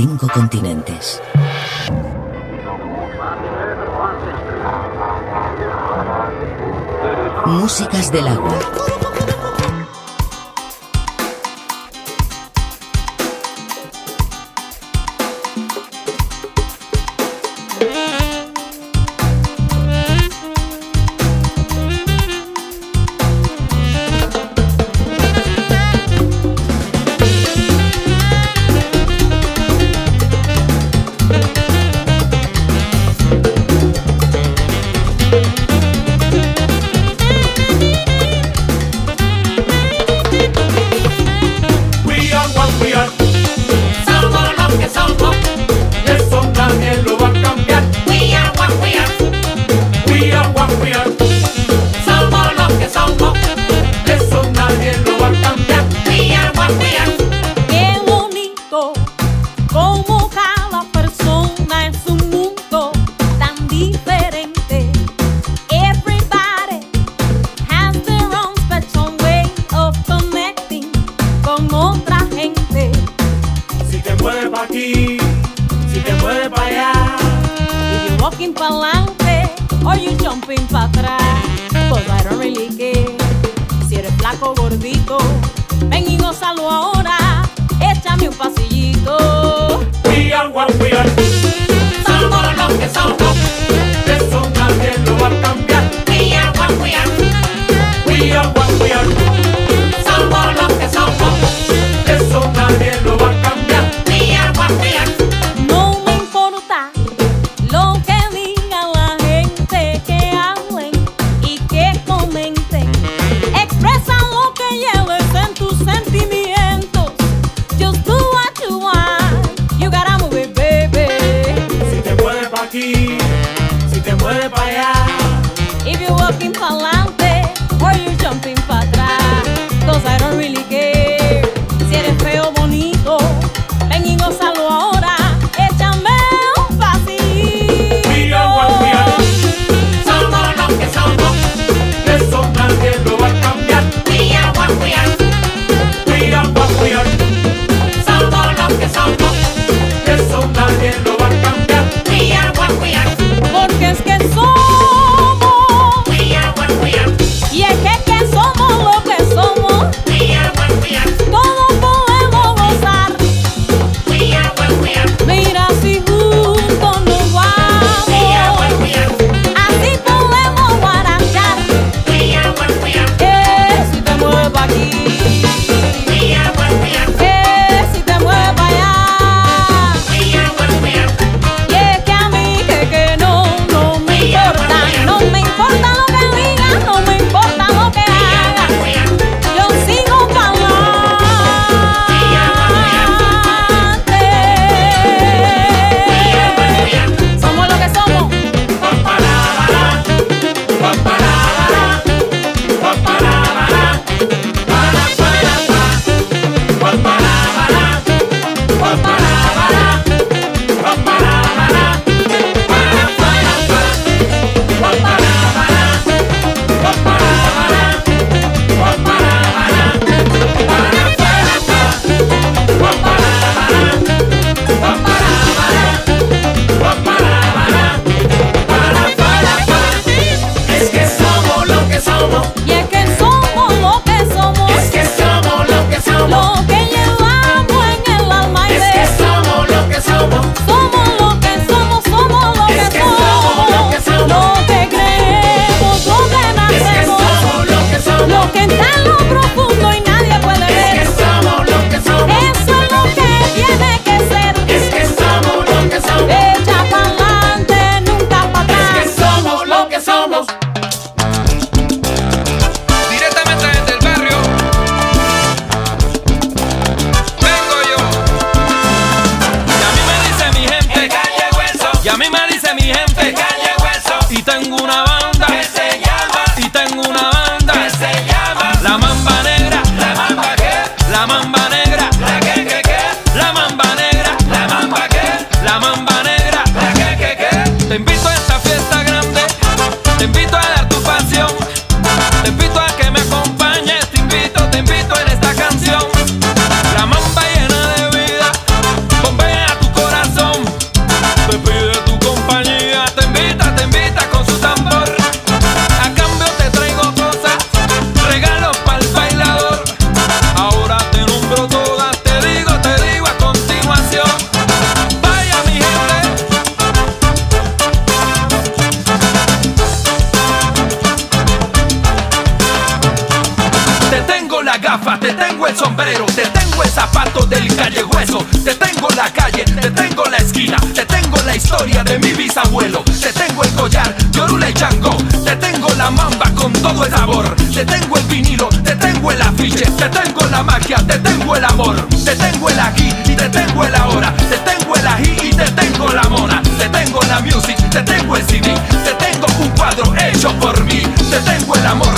5 aquí, si te mueves para allá. If you're walking for life, CD. Te tengo un cuadro hecho por mí. Te tengo el amor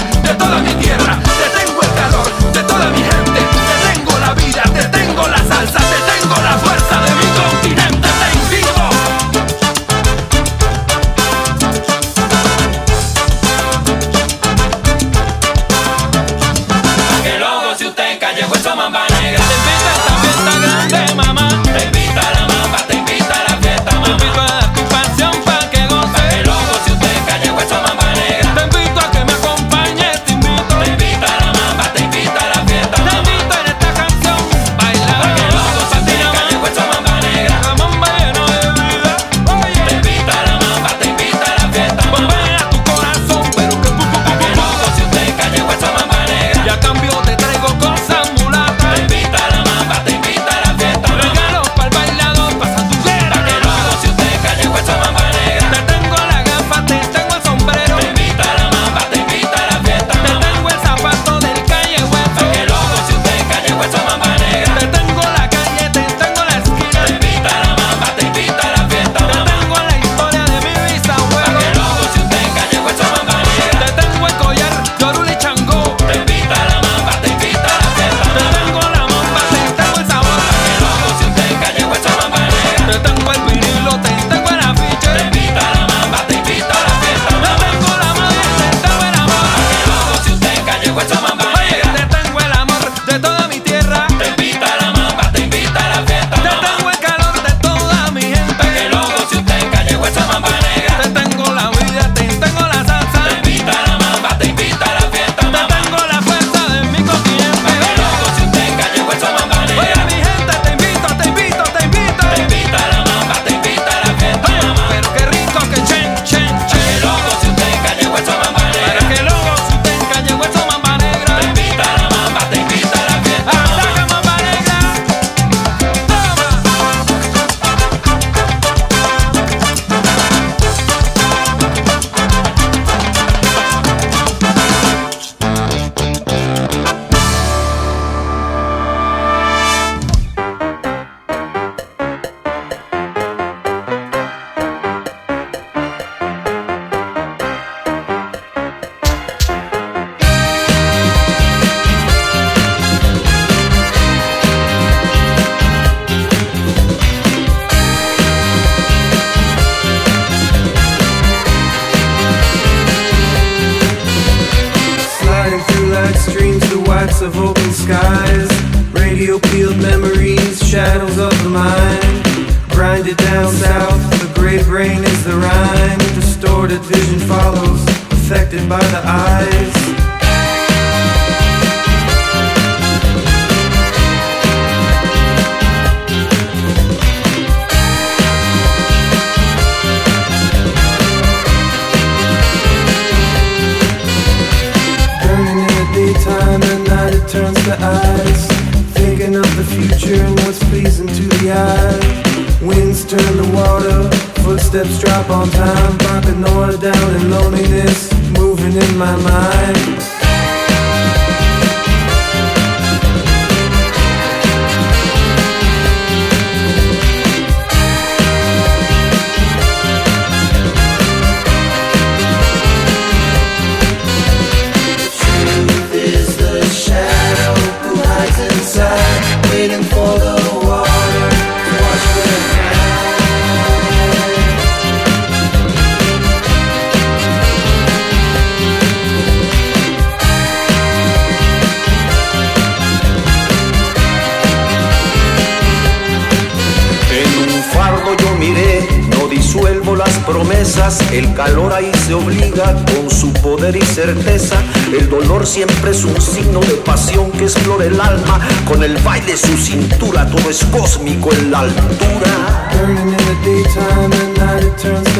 El calor ahí se obliga con su poder y certeza. El dolor siempre es un signo de pasión que explora el alma. Con el baile su cintura, todo es cósmico en la altura. Burning in the daytime and night turns.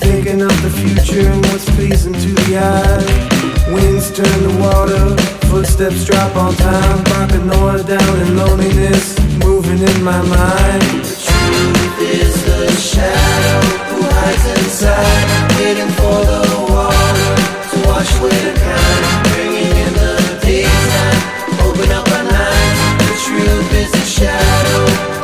Thinking of the future and what's pleasing to the eye. Winds turn to water, footsteps drop on time. Barking order down in loneliness, moving in my mind. The truth is a shadow. Was inside, waiting for the water to wash away the kind, bringing in the daytime, open up our. The truth is a shadow,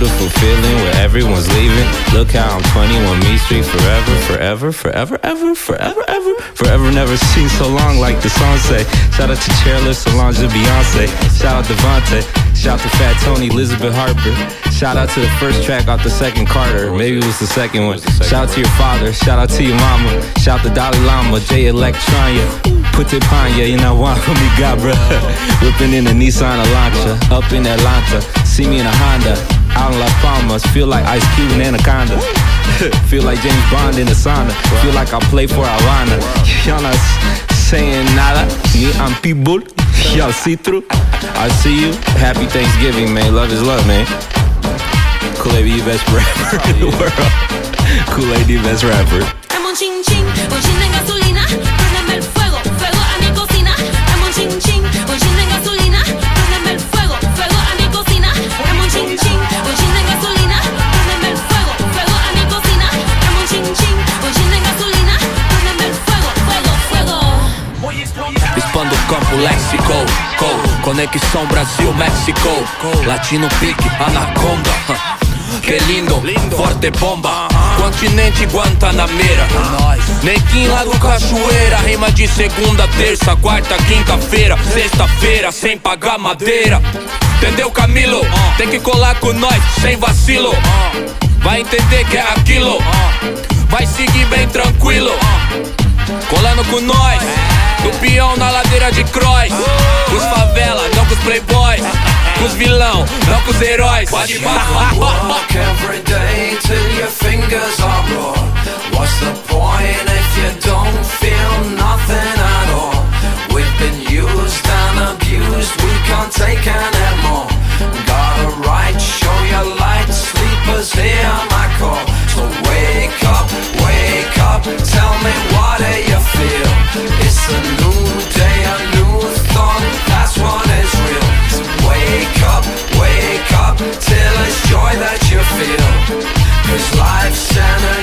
beautiful feeling where everyone's leaving. Look how I'm 21 Me Street forever, forever, forever, ever, forever, ever. Forever never seen so long like the song say. Shout out to Chairless, Solange, Beyonce. Shout out Devontae. Shout out to Fat Tony, Elizabeth Harper. Shout out to the first track off the second Carter. Maybe it was the second one. Shout out to your father. Shout out to your mama. Shout out to Dalai Lama, Jay Electronica. Put it on ya, you know what me got, bruh. Whipping in a Nissan Elantra. Up in Atlanta. See me in a Honda. Out in Las Palmas. Feel like Ice Cube and Anaconda. Feel like James Bond in the sauna. Feel like I play for Havana. Y'all not saying nada. Me, I'm people. Y'all see through. I see you. Happy Thanksgiving, man. Love is love, man. Kool A.D. be the best rapper in the world. Kool A.D. the best rapper. Dame un chin chin, un chin de gasolina, préndeme el fuego, fuego a mi cocina. Dame un chin chin, Léxico co- Conexão Brasil-México Latino pique, anaconda Que lindo, forte bomba. Continente Guantanameira Nequim lá do Cachoeira Rima de segunda, terça, quarta, quinta-feira Sexta-feira, sem pagar madeira. Entendeu, Camilo? Tem que colar com nós, sem vacilo. Vai entender que é aquilo. Vai seguir bem tranquilo. Colando com nós Do peão na ladeira de cross os favela, não com os playboys Com os vilão, não com os heróis Pode every day till your fingers are raw. What's the point if you don't feel nothing at all? We've been used and abused, we can't take anymore. Got a right, show your light, sleepers hear till it's joy that you feel. Cause life's energy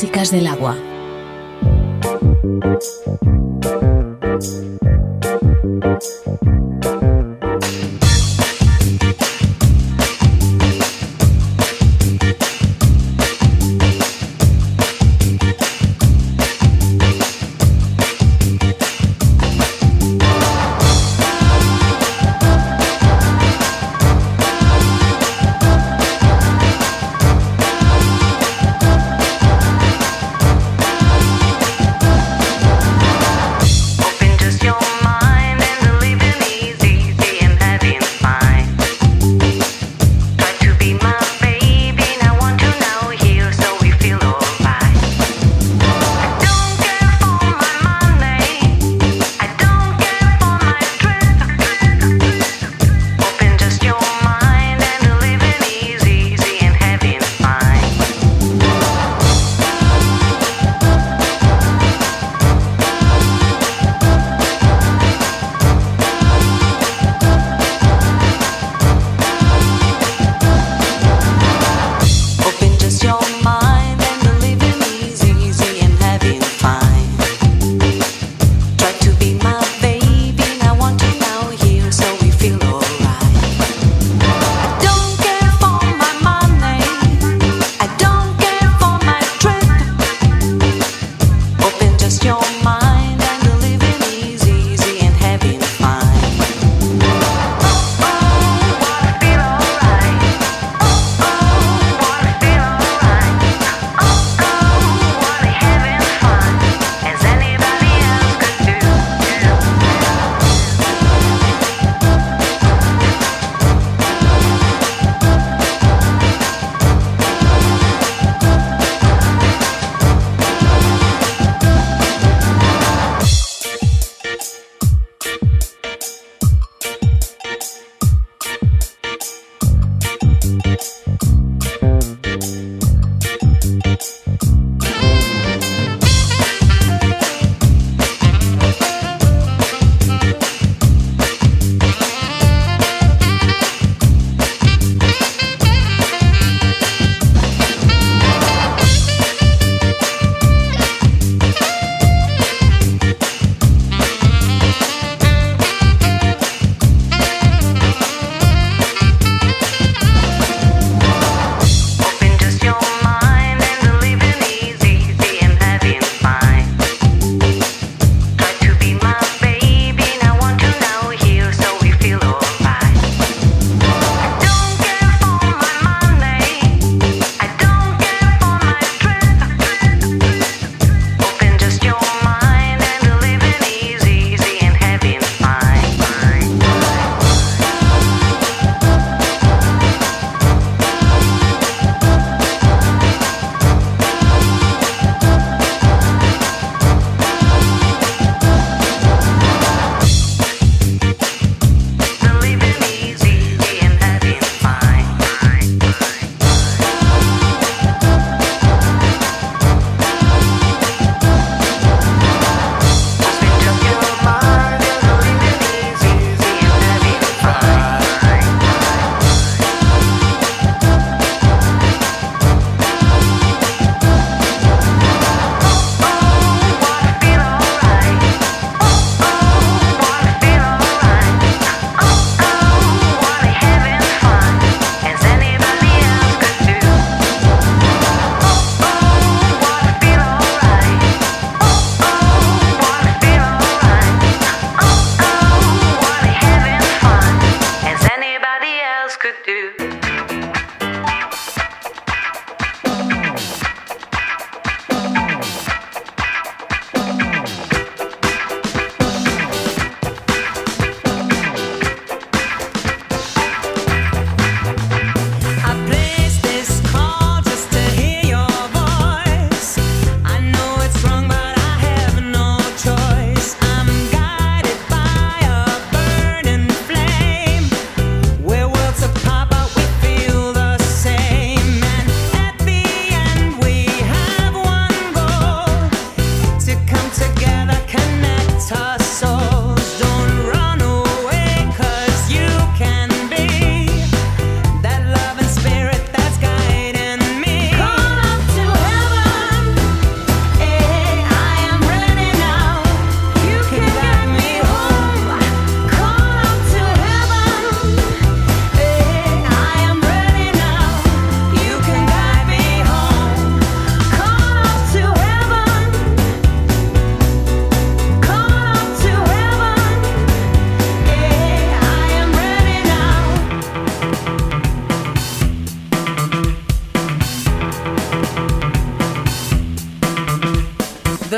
músicas del agua.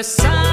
The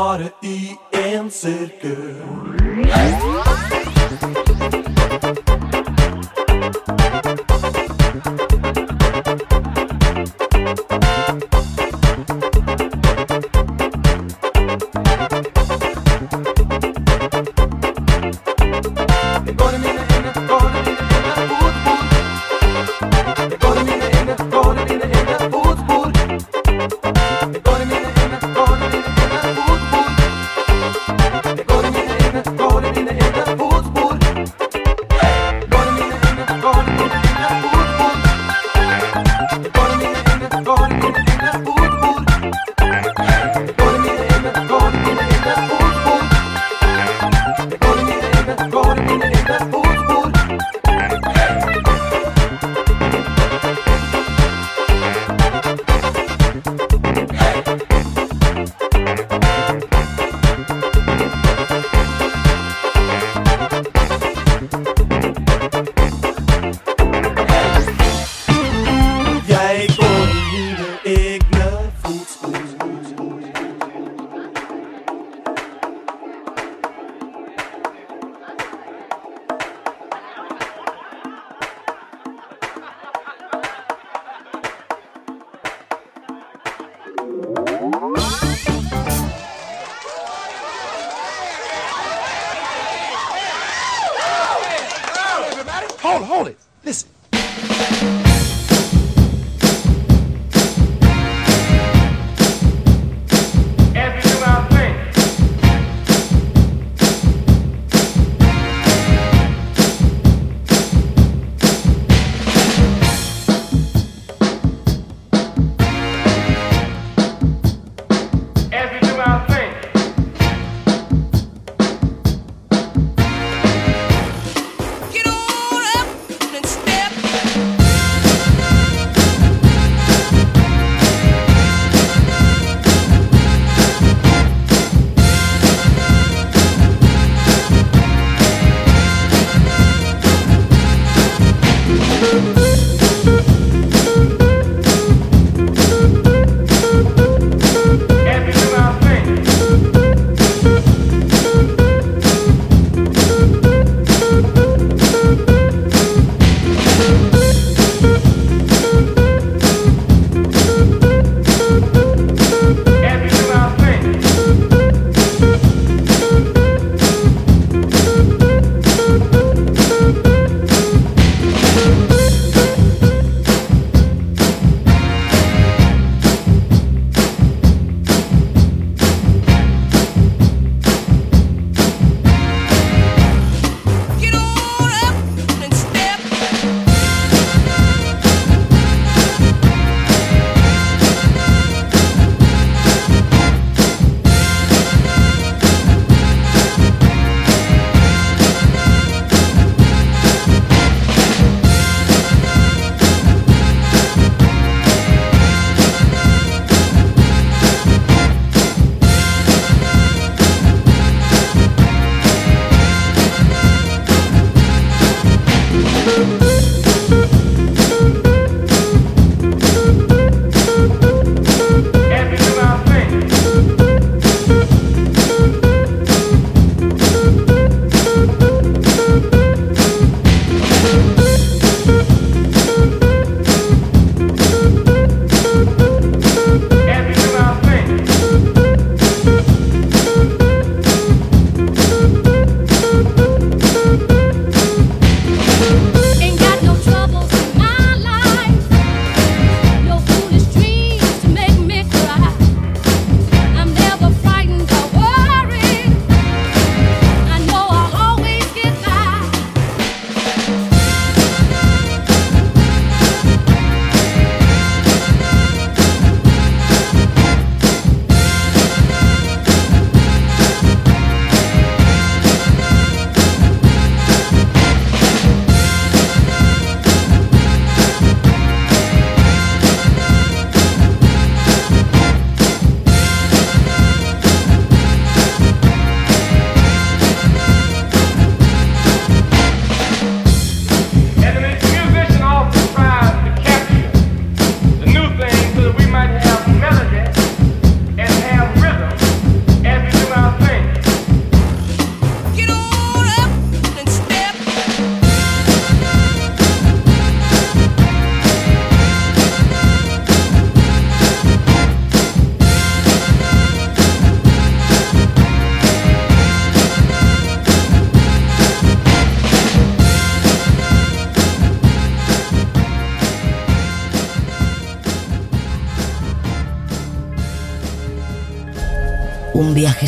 bare i en sirkel.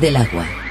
Del agua.